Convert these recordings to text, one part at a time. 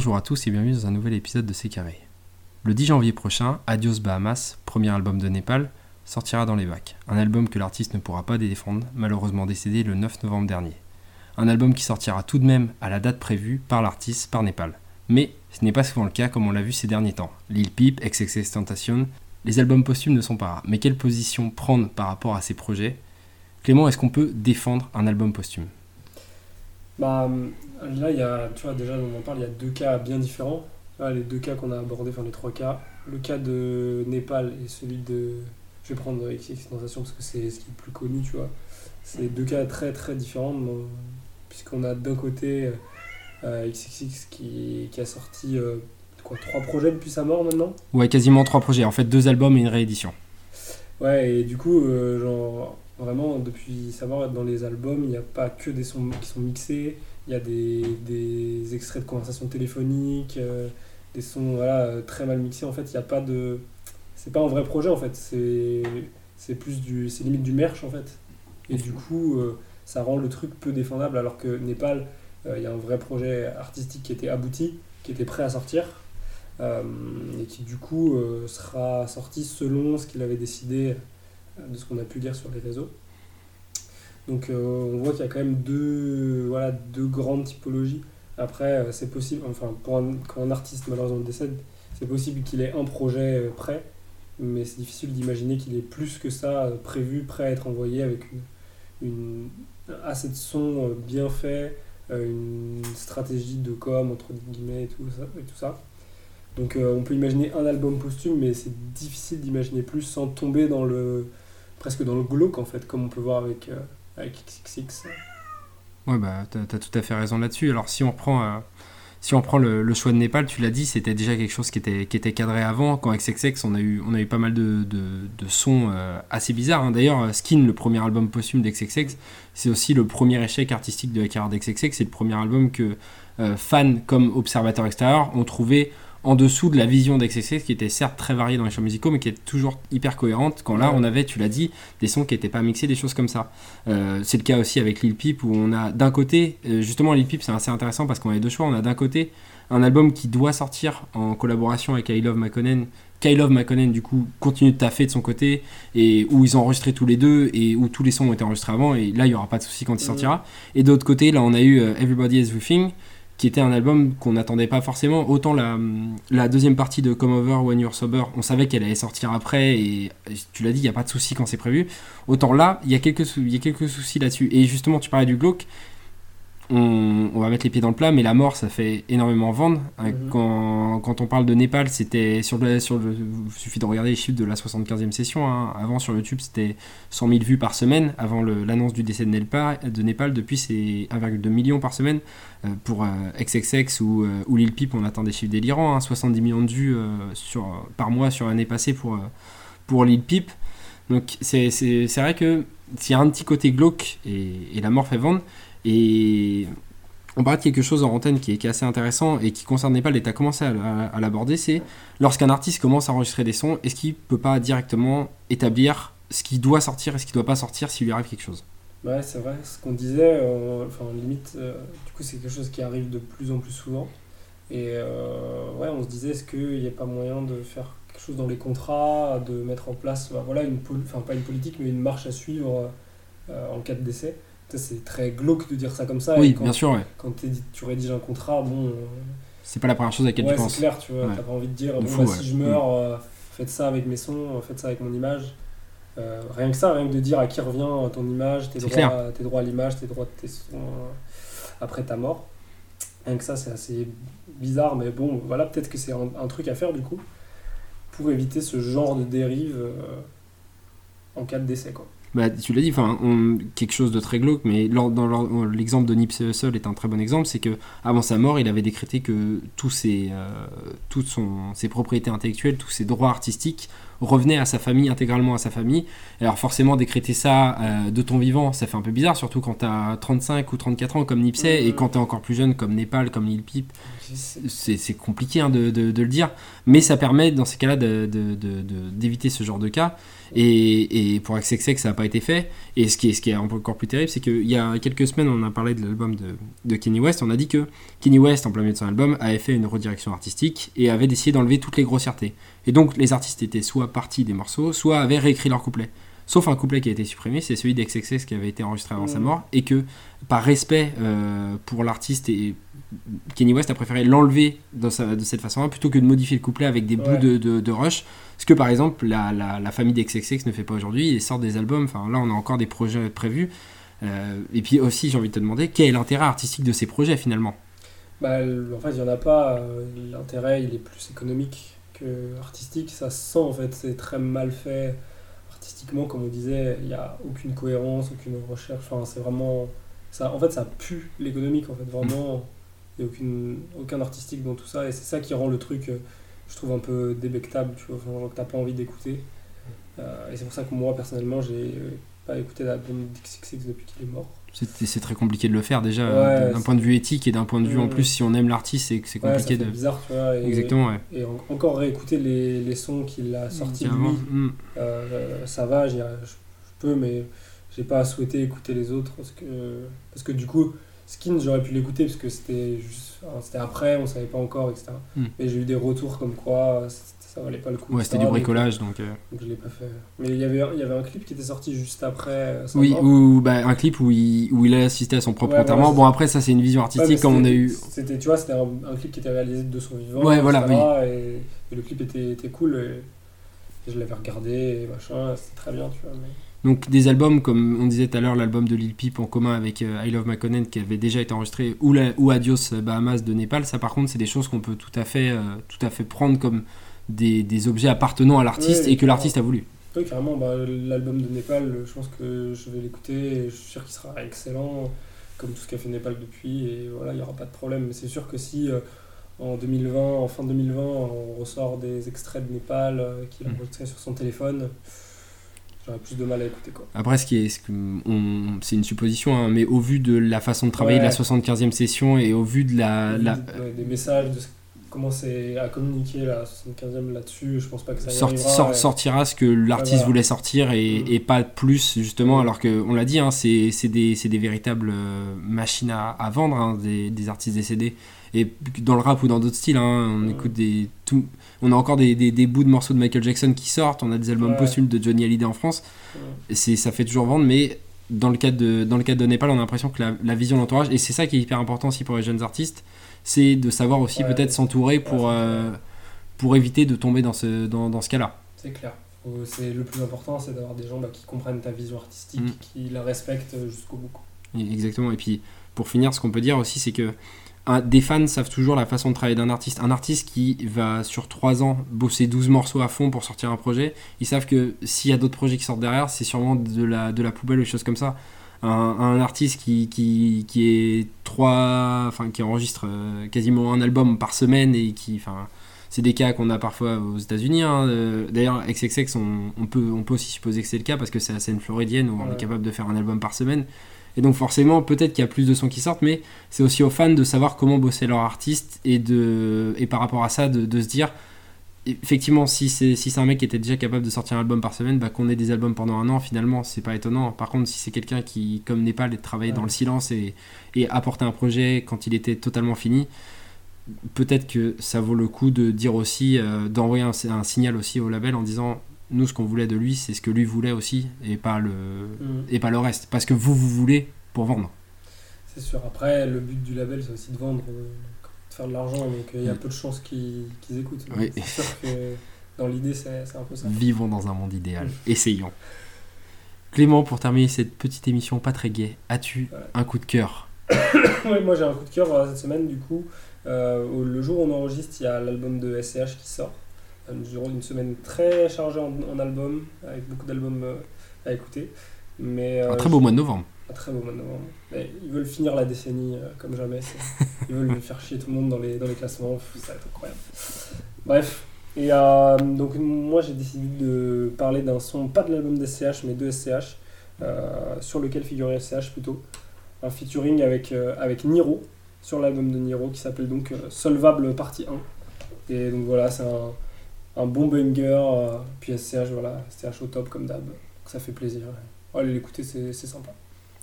Bonjour à tous et bienvenue dans un nouvel épisode de C'est Carré. Le 10 janvier prochain, Adios Bahamas, premier album de Népal, sortira dans les bacs. Un album que l'artiste ne pourra pas défendre, malheureusement décédé le 9 novembre dernier. Un album qui sortira tout de même à la date prévue par l'artiste, par Népal. Mais ce n'est pas souvent le cas comme on l'a vu ces derniers temps. Lil Peep, XXX Tentation, les albums posthumes ne sont pas rares. Mais quelle position prendre par rapport à ces projets? Clément, est-ce qu'on peut défendre un album posthume? Bah là, il y a, tu vois, déjà, on en parle, il y a deux cas bien différents. Là, les deux cas qu'on a abordés, enfin les trois cas. Le cas de Népal et celui de. Je vais prendre XX Sensation parce que c'est ce qui est le plus connu, tu vois. C'est deux cas très très différents, puisqu'on a d'un côté euh, XXX qui, qui a sorti euh, quoi, trois projets depuis sa mort maintenant? Ouais, quasiment trois projets. En fait, deux albums et une réédition. Ouais, et du coup, euh, genre, vraiment, depuis sa mort, dans les albums, il n'y a pas que des sons qui sont mixés, il y a des, des extraits de conversations téléphoniques, euh, des sons voilà, très mal mixés. En fait, il n'y a pas de. C'est pas un vrai projet, en fait. C'est plus du. C'est limite du merch, en fait. Et du coup, euh, ça rend le truc peu défendable, alors que Népal, euh, il y a un vrai projet artistique qui était abouti, qui était prêt à sortir. et qui du coup sera sorti selon ce qu'il avait décidé de ce qu'on a pu lire sur les réseaux. Donc euh, on voit qu'il y a quand même deux, voilà, deux grandes typologies. Après, euh, c'est possible, enfin, pour un, quand un artiste malheureusement décède, c'est possible qu'il ait un projet euh, prêt, mais c'est difficile d'imaginer qu'il ait plus que ça prévu, prêt à être envoyé avec une, assez de son bien fait, une stratégie de com entre guillemets et tout ça. Et tout ça. Donc euh, on peut imaginer un album posthume, mais c'est difficile d'imaginer plus sans tomber dans le presque dans le glauque en fait, comme on peut voir avec, euh, avec XXX. Ouais, bah, t'as as tout à fait raison là-dessus. Alors, si on reprend, euh, si on prend le, choix de Népal, tu l'as dit, c'était déjà quelque chose qui était, qui était cadré avant. Quand XXX, on a eu, on pas mal de, de, sons euh, assez bizarres. hein. D'ailleurs, Skin, le premier album posthume d'XXX, c'est aussi le premier échec artistique de la carrière d'XXX. C'est le premier album que fans comme observateurs extérieurs ont trouvé en dessous de la vision d'XXX, qui était certes très variée dans les choix musicaux, mais qui est toujours hyper cohérente. Quand là, on avait, tu l'as dit, des sons qui n'étaient pas mixés, des choses comme ça. Euh, c'est le cas aussi avec Lil Peep où on a d'un côté, euh, justement Lil Peep c'est assez intéressant parce qu'on a les deux choix, on a d'un côté un album qui doit sortir en collaboration avec I Love McConnell. Kyle Love McConnell du coup continue de taffer de son côté et où ils ont enregistré tous les deux et où tous les sons ont été enregistrés avant et là il y aura pas de souci quand il Mhm. sortira. Et d'autre côté là on a eu euh, Everybody Is Everything qui était un album qu'on n'attendait pas forcément. Autant la, deuxième partie de Come Over When You're Sober, on savait qu'elle allait sortir après et tu l'as dit, il n'y a pas de souci quand c'est prévu. Autant là, il y a quelques, y a quelques soucis là-dessus. Et justement, tu parlais du glauque. On, on va mettre les pieds dans le plat, mais la mort, ça fait énormément vendre. Euh, Mhm. Quand, quand on parle de Népal, c'était sur le, sur le, il suffit de regarder les chiffres de la 75e session. hein. Avant, sur YouTube, c'était 100 000 vues par semaine. Avant l'annonce du décès de Népal, de Népal depuis, c'est 1,2 million par semaine. Euh, pour euh, XXX ou, euh, ou Lil Peep, on atteint des chiffres délirants. hein. 70 millions de vues euh, sur, par mois sur l'année passée pour, pour Lil Peep. Donc c'est vrai que s'il y a un petit côté glauque et, et la mort fait vendre, et on parle de quelque chose en antenne qui est, assez intéressant et qui concerne Népal et tu as commencé à, l'aborder, c'est lorsqu'un artiste commence à enregistrer des sons, est-ce qu'il peut pas directement établir ce qui doit sortir et ce qui doit pas sortir s'il lui arrive quelque chose? Ouais, c'est vrai, ce qu'on disait, euh, enfin limite, euh, du coup c'est quelque chose qui arrive de plus en plus souvent. Et euh, ouais, on se disait, est-ce qu'il n'y a pas moyen de faire quelque chose dans les contrats, de mettre en place, bah, voilà, une enfin pas une politique, mais une marche à suivre euh, en cas de décès? C'est très glauque de dire ça comme ça. Oui, quand, bien sûr, ouais. Quand tu rédiges un contrat, bon, euh, C'est pas la première chose à laquelle ouais, tu c'est penses. clair, tu vois, Ouais. t'as pas envie de dire, De bon, fou, bah, si je meurs, euh, faites ça avec mes sons, euh, faites ça avec mon image. Euh, rien que ça, rien que de dire à qui revient ton image, tes C'est droits, clair. tes droits à l'image, tes droits de tes sons euh, après ta mort. Rien que ça, c'est assez bizarre, mais bon, voilà, peut-être que c'est un, un truc à faire du coup pour éviter ce genre de dérive en cas de décès, quoi. Bah, tu l'as dit, enfin, quelque chose de très glauque, mais l'exemple de Nipsey Hussle est un très bon exemple, c'est que avant sa mort, il avait décrété que tous euh, toutes ses propriétés intellectuelles, tous ses droits artistiques revenait à sa famille, intégralement à sa famille. Alors forcément, décréter ça euh, de ton vivant, ça fait un peu bizarre, surtout quand tu as 35 ou 34 ans comme Nipsey, et quand tu es encore plus jeune comme Népal, comme Lil Peep. C'est compliqué hein, de, de, le dire, mais ça permet dans ces cas-là d'éviter ce genre de cas. Et, et pour XXX, ça n'a pas été fait. Et ce qui est, ce qui est encore plus terrible, c'est qu'il y a quelques semaines, on a parlé de l'album de, de, Kenny West. On a dit que Kenny West, en plein milieu de son album, avait fait une redirection artistique et avait décidé d'enlever toutes les grossièretés. Et donc, les artistes étaient soit partis des morceaux, soit avaient réécrit leur couplet. Sauf un couplet qui a été supprimé, c'est celui d'XXX qui avait été enregistré avant sa mmh. mort, et que par respect euh, pour l'artiste, et Kenny West a préféré l'enlever de cette façon-là plutôt que de modifier le couplet avec des bouts de, de, rush. Ce que par exemple la, la, famille d'XXX ne fait pas aujourd'hui, ils sortent des albums, enfin là on a encore des projets prévus. Euh, et puis aussi j'ai envie de te demander quel est l'intérêt artistique de ces projets finalement? Bah, En fait il n'y en a pas, euh, l'intérêt il est plus économique que artistique, ça se sent en fait, c'est très mal fait artistiquement, comme on disait, il n'y a aucune cohérence, aucune recherche. Enfin, c'est vraiment. Ça, en fait, ça pue l'économique, en fait, vraiment. Il n'y a aucune, aucun artistique dans tout ça, et c'est ça qui rend le truc, euh, je trouve, un peu débectable, tu vois, que t'as pas envie d'écouter. Euh, et c'est pour ça que moi, personnellement, j'ai pas écouté l'album d'XXX depuis qu'il est mort. C'est très compliqué de le faire déjà, d'un point de vue éthique et d'un point de vue en plus, si on aime l'artiste, c'est c'est compliqué de. bizarre, tu vois. Et, Exactement, ouais. Et encore réécouter les, les sons qu'il a sortis lui, mm. euh, ça va, je, peux, mais j'ai pas souhaité écouter les autres parce que, parce que du coup, Skins, j'aurais pu l'écouter parce que c'était c'était après, on savait pas encore, etc. Mm. Mais j'ai eu des retours comme quoi ça valait pas le coup. Ouais, c'était du bricolage donc. Euh. Donc je l'ai pas fait. Mais il y, avait, il y avait un clip qui était sorti juste après. Euh, oui, ou bah, un clip où il, où il a assisté à son propre enterrement. bon, après, ça, c'est une vision artistique comme on a eu. C'était, tu vois, c'était un, clip qui était réalisé de son vivant. Ouais, voilà, oui. Et, le clip était, était cool. Et, je l'avais regardé et machin, c'était très bien, tu vois. Donc des albums comme on disait tout à l'heure, l'album de Lil Peep en commun avec euh, I Love McConnell qui avait déjà été enregistré ou, la, ou Adios Bahamas de Népal, ça par contre c'est des choses qu'on peut tout à fait, tout à fait prendre comme des, des objets appartenant à l'artiste et que l'artiste a voulu. Oui, carrément. Bah, L'album de Népal, je pense que je vais l'écouter je suis sûr qu'il sera excellent, comme tout ce qu'a fait Népal depuis. Et voilà, il n'y aura pas de problème. Mais c'est sûr que si euh, en 2020, en fin 2020, on ressort des extraits de Népal euh, qu'il a mm. enregistrés sur son téléphone, j'aurais plus de mal à écouter. Quoi. Après, ce qui est, c'est une supposition, hein, mais au vu de la façon de travailler de la 75e session et au vu de la. la... des messages, de ce commencer à communiquer la 75e là-dessus, je pense pas que ça y Sortira ce que l'artiste voulait sortir et, mm. et, pas plus, justement, mm. alors qu'on l'a dit, hein, c'est des, des, véritables euh, machines à, à vendre, hein, des, des, artistes décédés. Et dans le rap ou dans d'autres styles, hein, on écoute des. Tout, on a encore des, des, bouts de morceaux de Michael Jackson qui sortent, on a des albums posthumes de Johnny Hallyday en France. c'est Ça fait toujours vendre, mais dans le cadre de, dans le cadre de Népal, on a l'impression que la, la vision de l'entourage, et c'est ça qui est hyper important aussi pour les jeunes artistes, c'est de savoir aussi peut-être s'entourer pour, euh, pour éviter de tomber dans ce, dans, dans ce cas-là. C'est clair. C'est le plus important, c'est d'avoir des gens bah, qui comprennent ta vision artistique, mm. qui la respectent jusqu'au bout. Exactement. Et puis, pour finir, ce qu'on peut dire aussi, c'est que des fans savent toujours la façon de travailler d'un artiste. Un artiste qui va sur 3 ans bosser 12 morceaux à fond pour sortir un projet, ils savent que s'il y a d'autres projets qui sortent derrière, c'est sûrement de la, de la poubelle ou des choses comme ça un, artiste qui, qui, qui, est trois, enfin, qui enregistre euh, quasiment un album par semaine et qui, enfin, c'est des cas qu'on a parfois aux États-Unis. Hein. Euh, d'ailleurs, XXX, on, on, peut, on peut aussi supposer que c'est le cas parce que c'est la scène floridienne où on est capable de faire un album par semaine. Et donc forcément, peut-être qu'il y a plus de sons qui sortent, mais c'est aussi aux fans de savoir comment bosser leur artiste et, de, et par rapport à ça, de, de se dire, effectivement, si c'est si un mec qui était déjà capable de sortir un album par semaine, bah, qu'on ait des albums pendant un an, finalement, c'est pas étonnant. Par contre, si c'est quelqu'un qui, comme Népal, travaillait dans le silence et, et apportait un projet quand il était totalement fini, peut-être que ça vaut le coup de dire aussi, euh, d'envoyer un, signal aussi au label en disant nous, ce qu'on voulait de lui, c'est ce que lui voulait aussi et pas le, mm. et pas le reste. Parce que vous, vous voulez pour vendre. C'est sûr. Après, le but du label, c'est aussi de vendre. Euh, faire de l'argent, donc il y a mm. peu de chances qu'ils écoutent. C'est sûr que dans l'idée, c'est un peu ça. Vivons dans un monde idéal. Mm. Essayons. Clément, pour terminer cette petite émission pas très gaie, as-tu un coup de cœur Oui, moi j'ai un coup de cœur cette semaine, du coup. Euh, le jour où on enregistre, il y a l'album de SCH qui sort. Une, semaine très chargée en, en albums, avec beaucoup d'albums euh, à écouter. Mais, un très beau mois de novembre très beau mois de novembre. ils veulent finir la décennie euh, comme jamais. Ils veulent faire chier tout le monde dans les, dans les classements. Ça va être incroyable. Bref, Et euh, donc moi j'ai décidé de parler d'un son, pas de l'album d'SCH, mais de SCH, euh, sur lequel figurait SCH plutôt. Un featuring avec, avec Niro, sur l'album de Niro, qui s'appelle donc Solvable Partie 1. Et donc voilà, c'est un, un, bon banger, puis SCH, voilà, SCH au top comme d'hab, ça fait plaisir. Allez l'écouter, c'est sympa.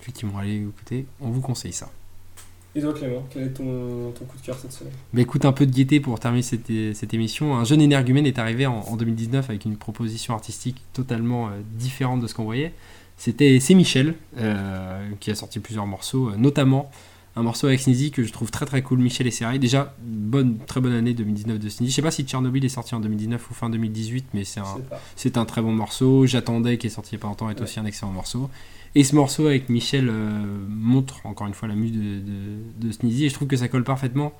Effectivement, allez l'écouter, on vous conseille ça. Et toi Clément, quel est ton, ton coup de cœur cette semaine? Bah Écoute, un peu de gaieté pour terminer cette, cette émission. Un jeune énergumène est arrivé en, 2019 avec une proposition artistique totalement euh, différente de ce qu'on voyait. C'était C'est Michel, euh, qui a sorti plusieurs morceaux, euh, notamment un morceau avec Sneezy que je trouve très très cool, Michel et Serrail. Déjà, bonne, très bonne année 2019 de Sneezy. Je sais pas si Tchernobyl est sorti en 2019 ou fin 2018, mais c'est un, c'est un très bon morceau. J'attendais qui est sorti il n'y a pas longtemps est aussi un excellent morceau. Et ce morceau avec Michel euh, montre encore une fois la muse de, de, Sneezy et je trouve que ça colle parfaitement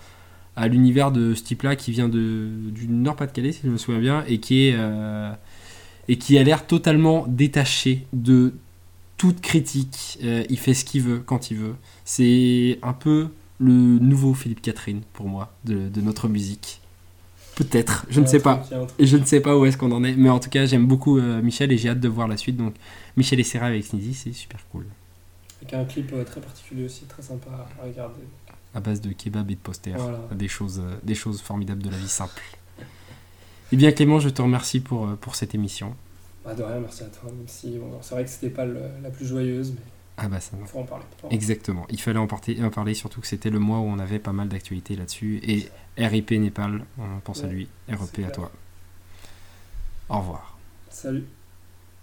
à l'univers de ce type-là qui vient du Nord-Pas-de-Calais, si je me souviens bien, et qui, est, euh, et qui a l'air totalement détaché de toute critique. Euh, il fait ce qu'il veut quand il veut. C'est un peu le nouveau Philippe Catherine pour moi de notre musique. Peut-être, je ne sais pas. Et je ne sais pas où est-ce qu'on en est. Mais en tout cas, j'aime beaucoup euh, Michel et j'ai hâte de voir la suite. Donc, Michel et Serra avec Sneezy, c'est super cool. Avec un clip euh, très particulier aussi, très sympa à regarder. À base de kebab et de posters. Des, choses, euh, des choses formidables de la vie simple. Eh bien, Clément, je te remercie pour, pour cette émission. Bah, de rien, merci à toi. Même si c'est vrai que c'était pas la plus joyeuse, mais. Ah bah ça. Il faut en parler. Exactement. Il fallait en, en parler, surtout que c'était le mois où on avait pas mal d'actualités là-dessus. Et RIP Népal, on pense à lui. REP à toi. Au revoir. Salut.